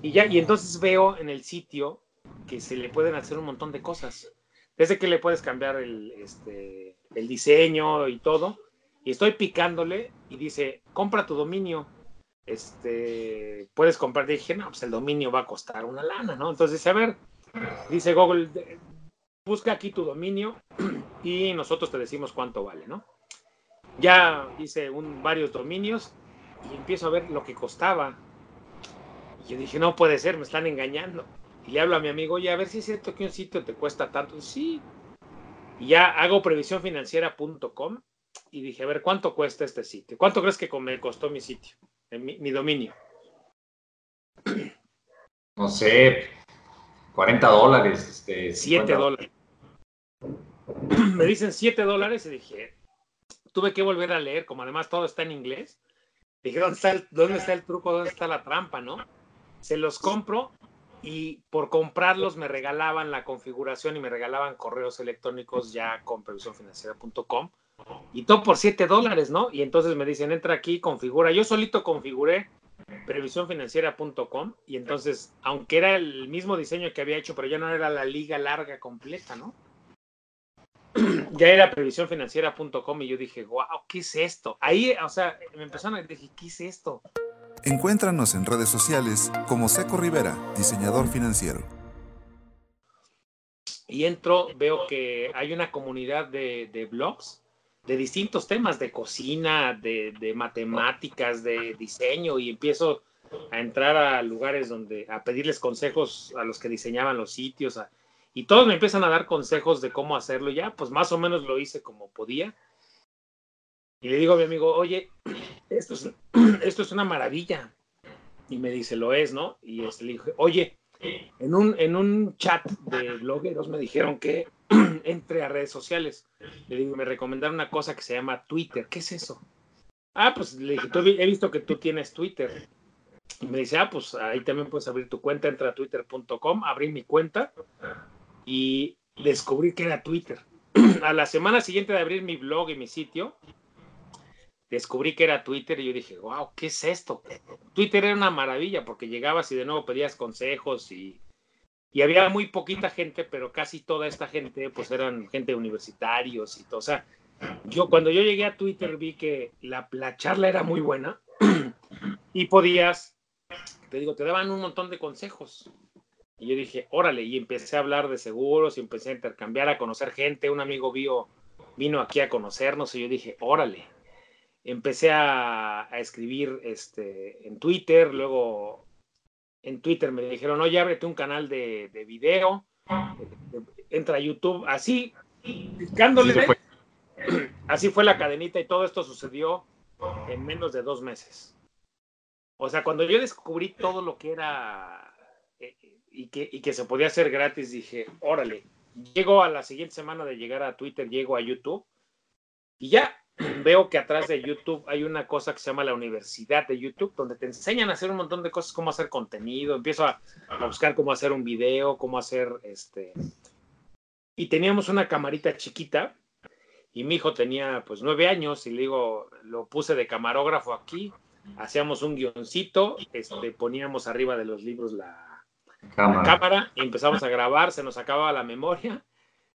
Y ya, y entonces veo en el sitio que se le pueden hacer un montón de cosas. Desde que le puedes cambiar el, este, el diseño y todo. Y estoy picándole y dice, compra tu dominio. Este, puedes comprar. Dije, no, pues el dominio va a costar una lana, ¿no? Entonces dice, a ver, dice Google, busca aquí tu dominio y nosotros te decimos cuánto vale, ¿no? Ya hice un, varios dominios y empiezo a ver lo que costaba. Y yo dije, no puede ser, me están engañando. Y le hablo a mi amigo, oye, a ver si es cierto que un sitio te cuesta tanto. Sí, y ya hago previsiónfinanciera.com y dije, a ver, ¿cuánto cuesta este sitio? ¿Cuánto crees que me costó mi sitio, mi, dominio? No sé, 40 dólares. Este, 7 dólares. Me dicen 7 dólares y dije, tuve que volver a leer, como además todo está en inglés. Dije, ¿dónde está el, dónde está el truco? ¿Dónde está la trampa? ¿No? Se los compro y por comprarlos me regalaban la configuración y me regalaban correos electrónicos ya con previsiónfinanciera.com y todo por 7 dólares, ¿no? Y entonces me dicen, entra aquí, configura. Yo solito configuré previsiónfinanciera.com y entonces, aunque era el mismo diseño que había hecho, pero ya no era la liga larga completa, ¿no? ya era previsiónfinanciera.com y yo dije, wow, ¿qué es esto? Ahí, o sea, me empezaron a decir, ¿qué es esto? Encuéntranos en redes sociales como Seco Rivera, diseñador financiero. Y entro, veo que hay una comunidad de, blogs de distintos temas, de cocina, de, matemáticas, de diseño, y empiezo a entrar a lugares donde, a pedirles consejos a los que diseñaban los sitios, y todos me empiezan a dar consejos de cómo hacerlo. Ya, pues más o menos lo hice como podía. Y le digo a mi amigo, oye, esto es, esto es una maravilla. Y me dice, lo es, ¿no? Y este, le dije, oye, en un, en un chat de blogueros me dijeron que entre a redes sociales. Le digo, me recomendaron una cosa que se llama Twitter. ¿Qué es eso? Ah, pues le dije, he visto que tú tienes Twitter. Y me dice, ah, pues ahí también puedes abrir tu cuenta, entra a twitter.com, abrí mi cuenta y descubrí que era Twitter. a la semana siguiente de abrir mi blog y mi sitio, descubrí que era Twitter y yo dije, wow, ¿qué es esto? Twitter era una maravilla porque llegabas y de nuevo pedías consejos y, y había muy poquita gente, pero casi toda esta gente pues eran gente universitarios y todo. O sea, yo cuando yo llegué a Twitter vi que la, la charla era muy buena y podías, te digo, te daban un montón de consejos. Y yo dije, órale, y empecé a hablar de seguros y empecé a intercambiar, a conocer gente. Un amigo vio, vino aquí a conocernos y yo dije, órale, empecé a, escribir este, en Twitter, luego en Twitter me dijeron, oye, ábrete un canal de, video, entra a YouTube, así, picándole, así fue la cadenita y todo esto sucedió en menos de dos meses. O sea, cuando yo descubrí todo lo que era eh, y, que, y que se podía hacer gratis, dije, órale, llego a la siguiente semana de llegar a Twitter, llego a YouTube y ya veo que atrás de YouTube hay una cosa que se llama la Universidad de YouTube, donde te enseñan a hacer un montón de cosas, cómo hacer contenido, empiezo a, buscar cómo hacer un video, cómo hacer este... Y teníamos una camarita chiquita y mi hijo tenía pues nueve años y le digo, lo puse de camarógrafo aquí, hacíamos un guioncito, este, poníamos arriba de los libros la cámara. la cámara y empezamos a grabar, se nos acababa la memoria,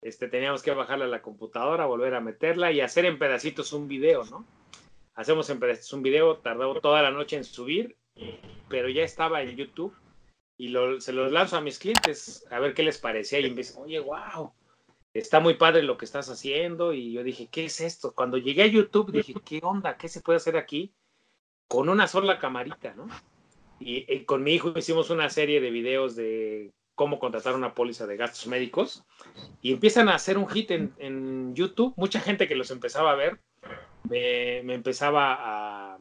este, teníamos que bajarla a la computadora, volver a meterla y hacer en pedacitos un video, ¿no? Hacemos en pedacitos un video, tardó toda la noche en subir, pero ya estaba en YouTube y se los lanzo a mis clientes a ver qué les parecía y me dicen, oye, wow, está muy padre lo que estás haciendo y yo dije, ¿qué es esto? Cuando llegué a YouTube dije, ¿qué onda? ¿Qué se puede hacer aquí? Con una sola camarita, ¿no? Y, con mi hijo hicimos una serie de videos de cómo contratar una póliza de gastos médicos y empiezan a hacer un hit en, YouTube. Mucha gente que los empezaba a ver me, empezaba a,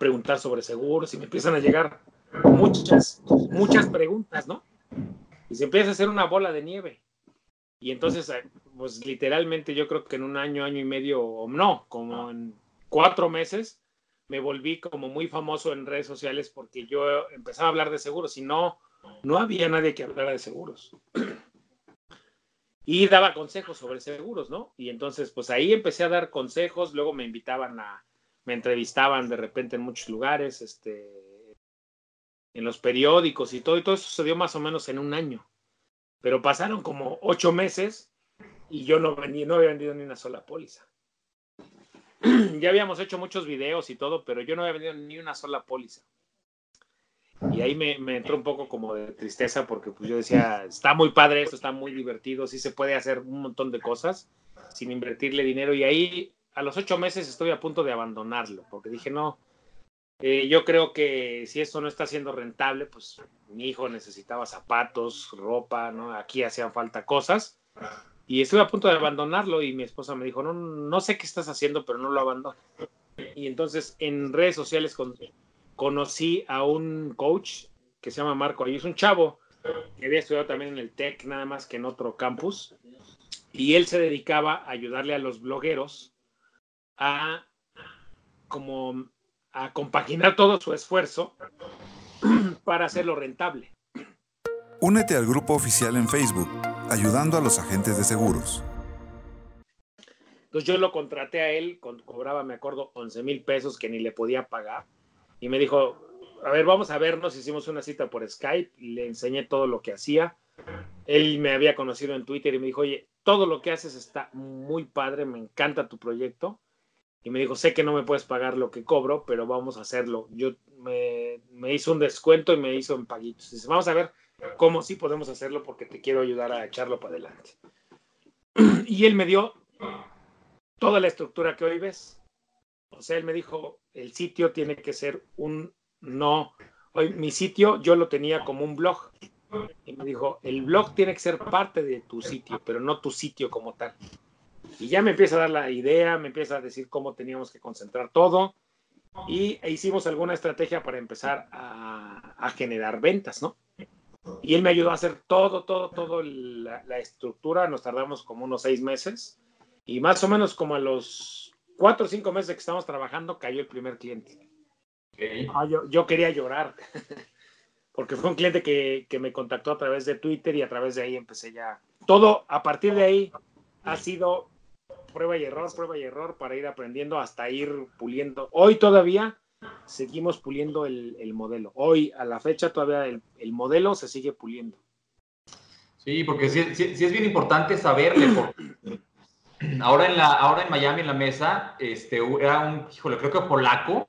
preguntar sobre seguros y me empiezan a llegar muchas, muchas preguntas, ¿no? Y se empieza a hacer una bola de nieve. Y entonces, eh, pues literalmente yo creo que en un año, año y medio, o no, como en cuatro meses, me volví como muy famoso en redes sociales porque yo empezaba a hablar de seguros y no, no había nadie que hablara de seguros. Y daba consejos sobre seguros, ¿no? Y entonces, pues ahí empecé a dar consejos, luego me invitaban a, me entrevistaban de repente en muchos lugares, este, en los periódicos y todo, y todo eso sucedió más o menos en un año. Pero pasaron como ocho meses y yo no, vendí, no había vendido ni una sola póliza. ya habíamos hecho muchos videos y todo, pero yo no había vendido ni una sola póliza. Y ahí me, me, entró un poco como de tristeza porque pues yo decía, está muy padre esto, está muy divertido, sí se puede hacer un montón de cosas sin invertirle dinero. Y ahí a los ocho meses estoy a punto de abandonarlo porque dije, no, eh, yo creo que si esto no está siendo rentable, pues mi hijo necesitaba zapatos, ropa, ¿no? Aquí hacían falta cosas. Y estuve a punto de abandonarlo y mi esposa me dijo, no, no sé qué estás haciendo, pero no lo abandones. Y entonces en redes sociales conocí a un coach que se llama Marco, y es un chavo que había estudiado también en el TEC, nada más que en otro campus, y él se dedicaba a ayudarle a los blogueros a como a compaginar todo su esfuerzo para hacerlo rentable. Únete al grupo oficial en Facebook, ayudando a los agentes de seguros. Entonces yo lo contraté a él, cobraba, me acuerdo, 11 mil pesos que ni le podía pagar. Y me dijo, a ver, vamos a vernos. Hicimos una cita por Skype, le enseñé todo lo que hacía. Él me había conocido en Twitter y me dijo, oye, todo lo que haces está muy padre, me encanta tu proyecto y me dijo, sé que no me puedes pagar lo que cobro, pero vamos a hacerlo. Yo me, hizo un descuento y me hizo en paguitos. Dice, vamos a ver cómo sí podemos hacerlo porque te quiero ayudar a echarlo para adelante. Y él me dio toda la estructura que hoy ves. O sea, él me dijo, el sitio tiene que ser un no. Hoy mi sitio yo lo tenía como un blog. Y me dijo, el blog tiene que ser parte de tu sitio, pero no tu sitio como tal. Y ya me empieza a dar la idea, me empieza a decir cómo teníamos que concentrar todo y hicimos alguna estrategia para empezar a, generar ventas, ¿no? Y él me ayudó a hacer todo, todo, todo la, estructura. Nos tardamos como unos seis meses y más o menos como a los cuatro o cinco meses que estamos trabajando cayó el primer cliente. Ah, yo, yo, quería llorar porque fue un cliente que, que me contactó a través de Twitter y a través de ahí empecé ya. Todo a partir de ahí ha sido prueba y error, prueba y error para ir aprendiendo hasta ir puliendo. Hoy todavía seguimos puliendo el, modelo. Hoy, a la fecha, todavía el, modelo se sigue puliendo. Sí, porque sí, es bien importante saberle. ahora, en la, ahora en Miami, en la mesa, este, era un, híjole, creo que polaco,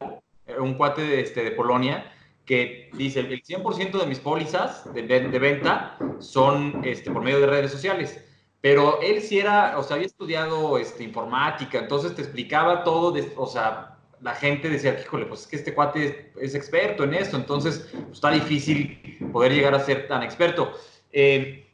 un cuate de, este, de Polonia, que dice el 100% de mis pólizas de, de, venta son este, por medio de redes sociales. Pero él sí era, o sea, había estudiado este, informática, entonces te explicaba todo, de, o sea, la gente decía, híjole, pues es que este cuate es, experto en esto, entonces pues, está difícil poder llegar a ser tan experto. Eh,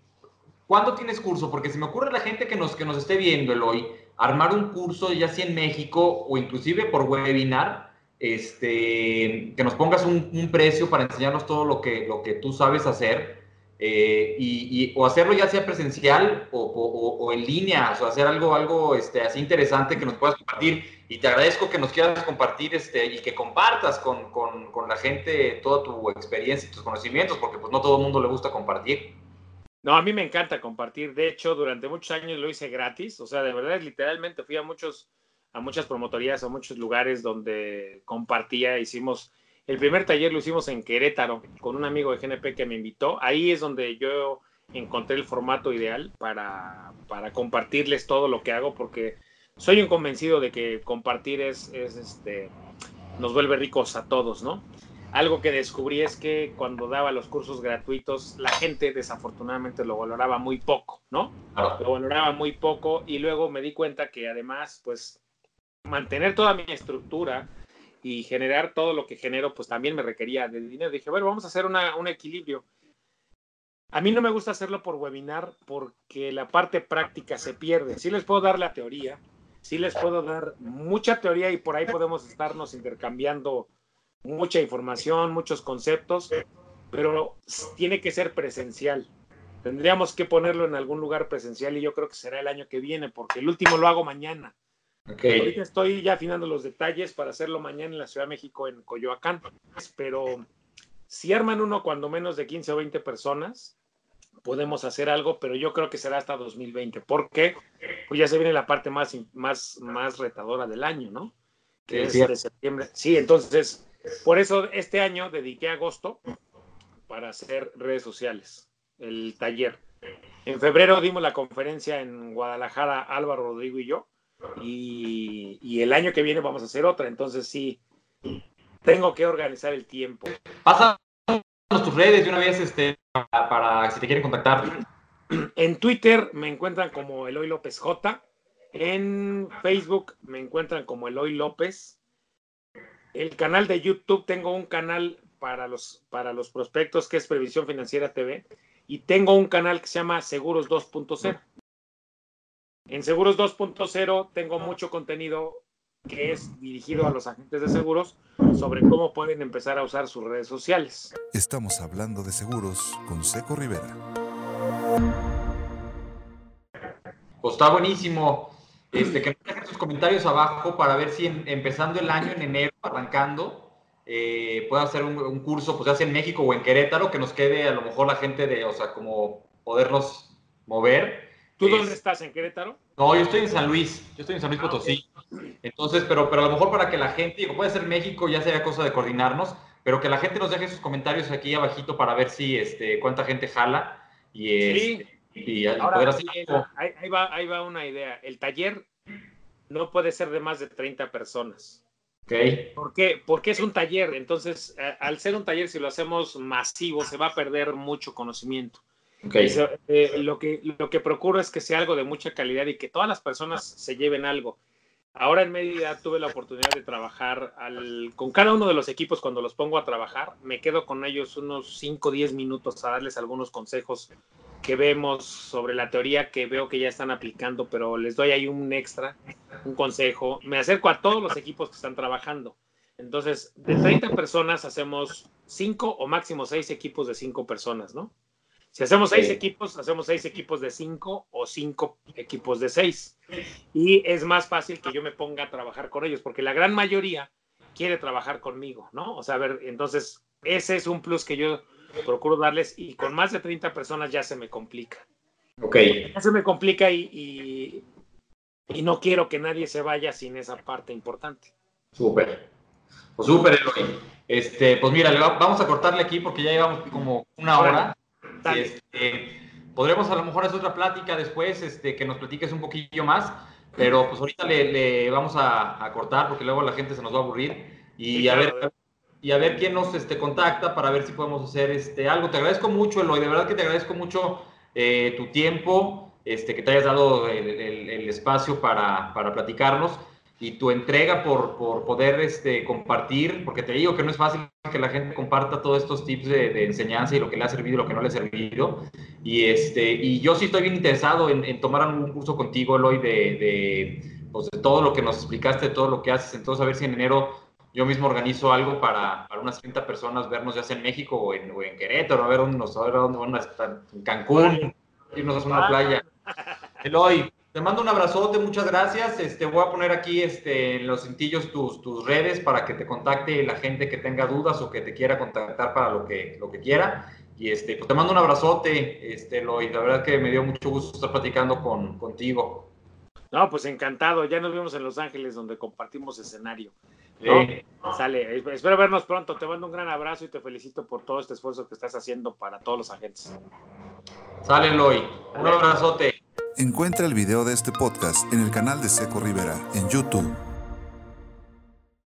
¿Cuándo tienes curso? Porque se me ocurre la gente que nos, que nos esté viendo el hoy, armar un curso ya sea en México o inclusive por webinar, este, que nos pongas un, un precio para enseñarnos todo lo que, lo que tú sabes hacer eh, y, o hacerlo ya sea presencial o, o, en línea, o hacer algo, algo este, así interesante que nos puedas compartir. Y te agradezco que nos quieras compartir este, y que compartas con, con, con, la gente toda tu experiencia y tus conocimientos, porque pues no todo el mundo le gusta compartir. No, a mí me encanta compartir. De hecho, durante muchos años lo hice gratis. O sea, de verdad, literalmente fui a muchos, a muchas promotorías, a muchos lugares donde compartía. Hicimos, el primer taller lo hicimos en Querétaro con un amigo de GNP que me invitó. Ahí es donde yo encontré el formato ideal para, para compartirles todo lo que hago, porque soy un convencido de que compartir es, es este, nos vuelve ricos a todos, ¿no? Algo que descubrí es que cuando daba los cursos gratuitos, la gente desafortunadamente lo valoraba muy poco, ¿no? Lo valoraba muy poco y luego me di cuenta que además, pues, mantener toda mi estructura y generar todo lo que genero, pues también me requería de dinero. Dije, bueno, vamos a hacer un equilibrio. A mí no me gusta hacerlo por webinar porque la parte práctica se pierde. Sí les puedo dar la teoría, sí les puedo dar mucha teoría y por ahí podemos estarnos intercambiando mucha información, muchos conceptos, pero tiene que ser presencial. Tendríamos que ponerlo en algún lugar presencial y yo creo que será el año que viene, porque el último lo hago mañana. Okay. Ahorita estoy ya afinando los detalles para hacerlo mañana en la Ciudad de México, en Coyoacán, pero si arman uno cuando menos de 15 o 20 personas, podemos hacer algo, pero yo creo que será hasta 2020, porque pues ya se viene la parte más, más, más retadora del año, ¿no? Que es de septiembre. Sí, entonces por eso este año dediqué agosto para hacer redes sociales, el taller. En febrero dimos la conferencia en Guadalajara, Álvaro Rodrigo y yo, y, el año que viene vamos a hacer otra, entonces sí, tengo que organizar el tiempo. Pasa tus redes de una vez este, para, para si te quieren contactar. En Twitter me encuentran como Eloy López J. En Facebook me encuentran como Eloy López el canal de YouTube, tengo un canal para los, para los prospectos que es Previsión Financiera TV y tengo un canal que se llama Seguros 2.0. En Seguros 2.0 tengo mucho contenido que es dirigido a los agentes de seguros sobre cómo pueden empezar a usar sus redes sociales. Estamos hablando de seguros con Seco Rivera. Pues está buenísimo. Este, que nos dejen sus comentarios abajo para ver si empezando el año en enero, arrancando, eh, puede hacer un, curso, pues ya sea en México o en Querétaro, que nos quede a lo mejor la gente de, o sea, como podernos mover. ¿Tú dónde estás? ¿En Querétaro? No, yo estoy en San Luis, yo estoy en San Luis ah, Potosí. Entonces, pero, pero a lo mejor para que la gente, digo, puede ser México, ya sería cosa de coordinarnos, pero que la gente nos deje sus comentarios aquí abajito para ver si, este, cuánta gente jala. Y, sí. Este, y, Ahora, ahí, va, ahí va una idea. El taller no puede ser de más de 30 personas. Okay. ¿Por qué? Porque es un taller. Entonces, al ser un taller, si lo hacemos masivo, se va a perder mucho conocimiento. Okay. Eh, lo, que, lo que procuro es que sea algo de mucha calidad y que todas las personas se lleven algo. Ahora en Mérida tuve la oportunidad de trabajar con cada uno de los equipos cuando los pongo a trabajar. Me quedo con ellos unos 5 o 10 minutos a darles algunos consejos que vemos sobre la teoría que veo que ya están aplicando, pero les doy ahí un extra, un consejo. Me acerco a todos los equipos que están trabajando. Entonces, de 30 personas hacemos 5 o máximo 6 equipos de 5 personas, ¿no? Si hacemos 6 equipos, hacemos 6 equipos de 5 o 5 equipos de 6. Y es más fácil que yo me ponga a trabajar con ellos, porque la gran mayoría quiere trabajar conmigo, ¿no? O sea, a ver, entonces, ese es un plus que yo procuro darles y con más de 30 personas ya se me complica. Ok. Ya se me complica y, y, no quiero que nadie se vaya sin esa parte importante. Súper. Pues súper, Eloy. Este, pues mira, vamos a cortarle aquí porque ya llevamos como una hora. Este, podremos a lo mejor hacer otra plática después, este, que nos platiques un poquillo más, pero pues ahorita le, vamos a, cortar porque luego la gente se nos va a aburrir. Y a ver y a ver quién nos este, contacta para ver si podemos hacer este, algo. Te agradezco mucho, Eloy, de verdad que te agradezco mucho eh, tu tiempo, este, que te hayas dado el, espacio para, para, platicarnos y tu entrega por, por poder este, compartir, porque te digo que no es fácil que la gente comparta todos estos tips de, enseñanza y lo que le ha servido y lo que no le ha servido. Y, este, y yo sí estoy bien interesado en, en tomar un curso contigo, Eloy, de, de, pues, de todo lo que nos explicaste, de todo lo que haces. Entonces, a ver si en enero yo mismo organizo algo para, para, unas 30 personas vernos ya sea en México o en, o en Querétaro, a ver dónde nos, a ver dónde van a estar, en Cancún, irnos a una playa. Eloy, te mando un abrazote, muchas gracias. Este, voy a poner aquí este, en los cintillos tus, tus redes para que te contacte la gente que tenga dudas o que te quiera contactar para lo que, lo que quiera. y este, pues te mando un abrazote, este, Eloy. La verdad que me dio mucho gusto estar platicando con, contigo. No, pues encantado. Ya nos vimos en Los Ángeles, donde compartimos escenario. Sale. Espero vernos pronto. Te mando un gran abrazo y te felicito por todo este esfuerzo que estás haciendo para todos los agentes. Sale, Eloy. Un abrazote. Encuentra el video de este podcast en el canal de Seco Rivera en YouTube.